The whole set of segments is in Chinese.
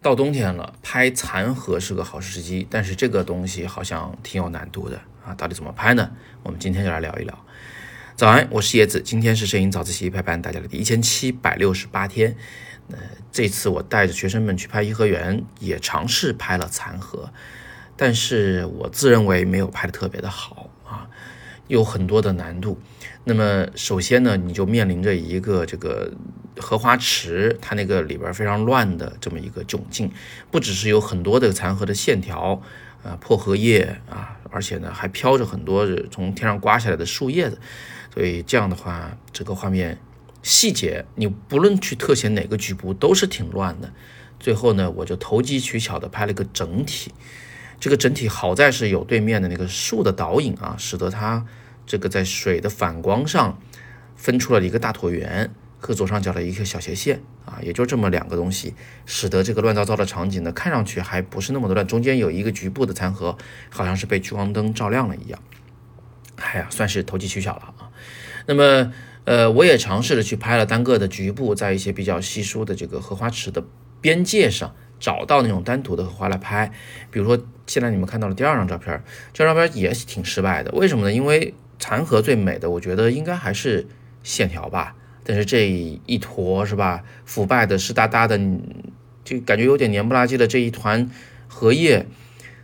到冬天了，拍残荷是个好时机，但是这个东西好像挺有难度的啊，到底怎么拍呢？我们今天就来聊一聊。早安，我是叶子，今天是摄影早自习拍班大家的第一千七百六十八天。呃，这次我带着学生们去拍颐和园，也尝试拍了残荷，但是我自认为没有拍的特别的好啊，有很多的难度。那么首先呢，你就面临着一个这个。荷花池，它那个里边非常乱的这么一个窘境，不只是有很多的残荷的线条，啊破荷叶啊，而且呢还飘着很多从天上刮下来的树叶子，所以这样的话，这个画面细节你不论去特写哪个局部都是挺乱的。最后呢，我就投机取巧的拍了个整体，这个整体好在是有对面的那个树的倒影啊，使得它这个在水的反光上分出了一个大椭圆。和左上角的一个小斜线啊，也就这么两个东西，使得这个乱糟糟的场景呢，看上去还不是那么的乱。中间有一个局部的残荷，好像是被聚光灯照亮了一样。哎呀，算是投机取巧了啊。那么，呃，我也尝试着去拍了单个的局部，在一些比较稀疏的这个荷花池的边界上，找到那种单独的荷花来拍。比如说，现在你们看到了第二张照片，这张照片也挺失败的。为什么呢？因为残荷最美的，我觉得应该还是线条吧。但是这一坨是吧，腐败的湿哒哒的，就感觉有点黏不拉几的这一团荷叶，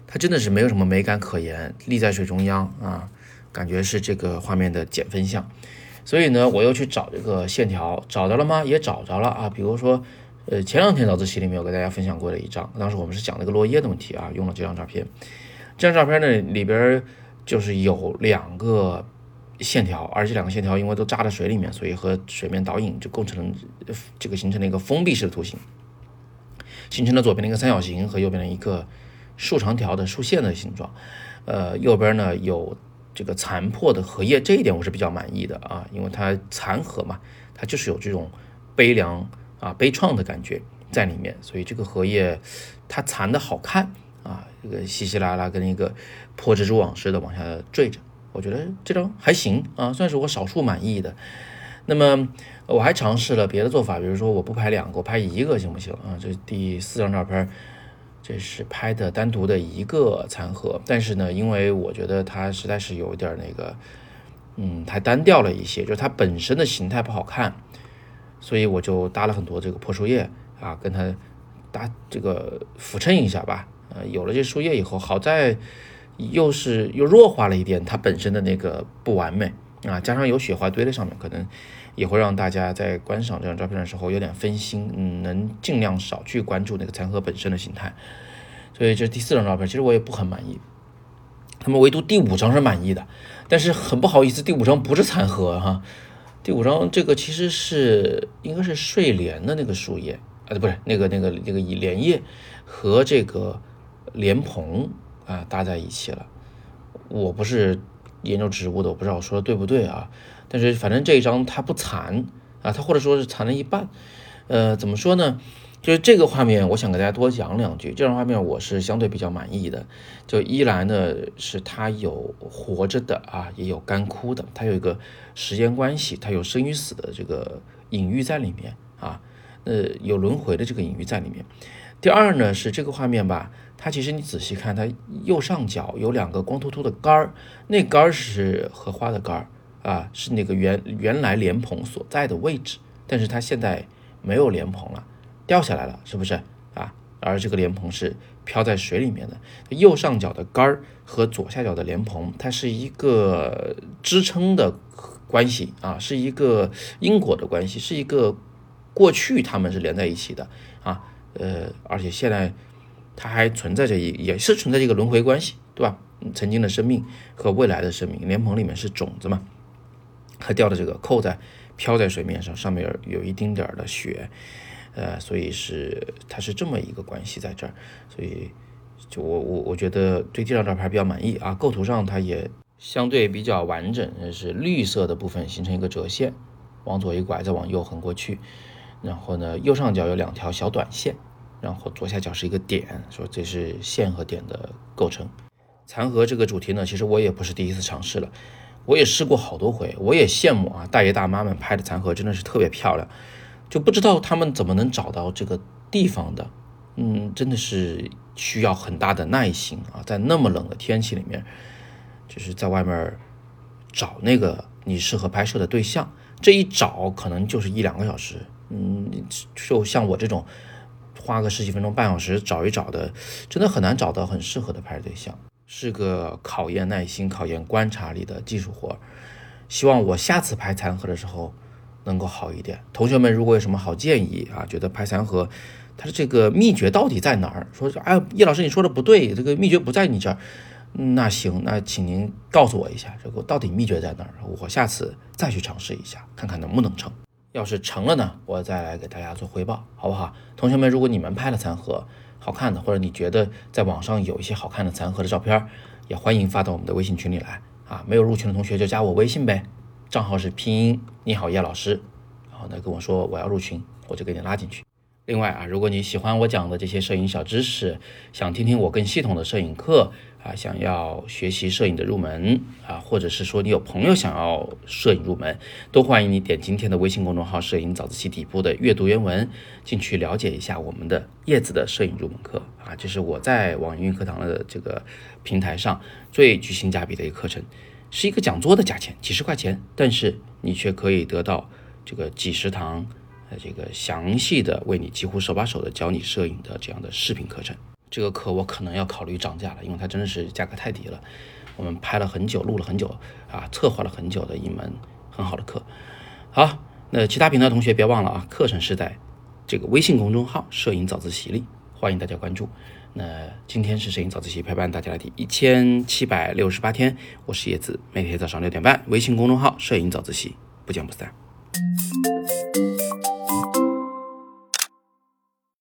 它真的是没有什么美感可言，立在水中央啊，感觉是这个画面的减分项。所以呢，我又去找这个线条，找着了吗？也找着了啊。比如说，呃，前两天早自习里面有跟大家分享过的一张，当时我们是讲那个落叶的问题啊，用了这张照片。这张照片呢里边就是有两个。线条，而这两个线条因为都扎在水里面，所以和水面导引就构成这个形成了一个封闭式的图形，形成了左边的一个三角形和右边的一个竖长条的竖线的形状。呃，右边呢有这个残破的荷叶，这一点我是比较满意的啊，因为它残荷嘛，它就是有这种悲凉啊悲怆的感觉在里面，所以这个荷叶它残的好看啊，这个稀稀拉拉跟一个破蜘蛛网似的往下坠着。我觉得这张还行啊，算是我少数满意的。那么我还尝试了别的做法，比如说我不拍两个，我拍一个行不行啊？这第四张照片，这是拍的单独的一个残荷，但是呢，因为我觉得它实在是有点那个，嗯，太单调了一些，就是它本身的形态不好看，所以我就搭了很多这个破树叶啊，跟它搭这个辅衬一下吧。呃，有了这树叶以后，好在。又是又弱化了一点它本身的那个不完美啊，加上有雪花堆在上面，可能也会让大家在观赏这张照片的时候有点分心，嗯，能尽量少去关注那个残荷本身的形态。所以这是第四张照片，其实我也不很满意。那么唯独第五张是满意的，但是很不好意思，第五张不是残荷哈，第五章这个其实是应该是睡莲的那个树叶啊，不是那个那个那个莲叶和这个莲蓬。啊，搭在一起了。我不是研究植物的，我不知道我说的对不对啊。但是反正这一章它不残啊，它或者说是残了一半。呃，怎么说呢？就是这个画面，我想给大家多讲两句。这张画面我是相对比较满意的。就一来呢，是它有活着的啊，也有干枯的，它有一个时间关系，它有生与死的这个隐喻在里面啊。呃，有轮回的这个隐喻在里面。第二呢，是这个画面吧。它其实你仔细看，它右上角有两个光秃秃的杆儿，那杆儿是荷花的杆儿啊，是那个原原来莲蓬所在的位置，但是它现在没有莲蓬了，掉下来了，是不是啊？而这个莲蓬是飘在水里面的。右上角的杆儿和左下角的莲蓬，它是一个支撑的关系啊，是一个因果的关系，是一个过去它们是连在一起的啊，呃，而且现在。它还存在着一也是存在一个轮回关系，对吧？曾经的生命和未来的生命，莲蓬里面是种子嘛，它掉的这个扣在飘在水面上，上面有一丁点儿的雪，呃，所以是它是这么一个关系在这儿，所以就我我我觉得对这张照片比较满意啊，构图上它也相对比较完整，是绿色的部分形成一个折线，往左一拐再往右横过去，然后呢右上角有两条小短线。然后左下角是一个点，说这是线和点的构成。残荷这个主题呢，其实我也不是第一次尝试了，我也试过好多回，我也羡慕啊，大爷大妈们拍的残荷真的是特别漂亮，就不知道他们怎么能找到这个地方的嗯，真的是需要很大的耐心啊，在那么冷的天气里面，就是在外面找那个你适合拍摄的对象，这一找可能就是一两个小时。嗯，就像我这种花个十几分钟、半小时找一找的，真的很难找到很适合的拍摄对象，是个考验耐心、考验观察力的技术活。希望我下次拍残盒的时候能够好一点。同学们，如果有什么好建议啊，觉得拍残盒它的这个秘诀到底在哪儿？说哎，叶老师你说的不对，这个秘诀不在你这儿。那行，那请您告诉我一下，这个到底秘诀在哪儿？我下次再去尝试一下，看看能不能成。要是成了呢，我再来给大家做汇报，好不好？同学们，如果你们拍了残盒好看的，或者你觉得在网上有一些好看的残盒的照片，也欢迎发到我们的微信群里来啊。没有入群的同学就加我微信呗，账号是拼音你好叶老师，然后呢跟我说我要入群，我就给你拉进去。另外啊，如果你喜欢我讲的这些摄影小知识，想听听我更系统的摄影课。啊，想要学习摄影的入门啊，或者是说你有朋友想要摄影入门，都欢迎你点今天的微信公众号“摄影早自习”底部的阅读原文进去了解一下我们的叶子的摄影入门课啊，这是我在网易云课堂的这个平台上最具性价比的一个课程，是一个讲座的价钱，几十块钱，但是你却可以得到这个几十堂呃这个详细的为你几乎手把手的教你摄影的这样的视频课程。这个课我可能要考虑涨价了，因为它真的是价格太低了。我们拍了很久，录了很久啊，策划了很久的一门很好的课。好，那其他平台同学别忘了啊，课程是在这个微信公众号“摄影早自习”里，欢迎大家关注。那今天是摄影早自习陪伴大家的第一千七百六十八天，我是叶子，每天早上六点半，微信公众号“摄影早自习”，不见不散。